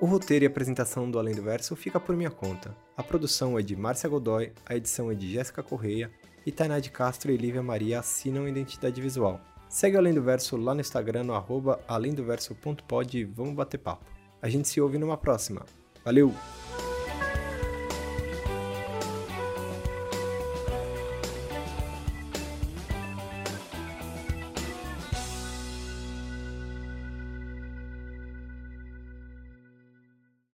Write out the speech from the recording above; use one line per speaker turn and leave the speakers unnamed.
O roteiro e apresentação do Além do Verso fica por minha conta. A produção é de Márcia Godoy, a edição é de Jéssica Correia e Tainá de Castro e Lívia Maria assinam identidade visual. Segue o Além do Verso lá no Instagram, no arroba alemdoverso.pod e vamos bater papo. A gente se ouve numa próxima. Valeu!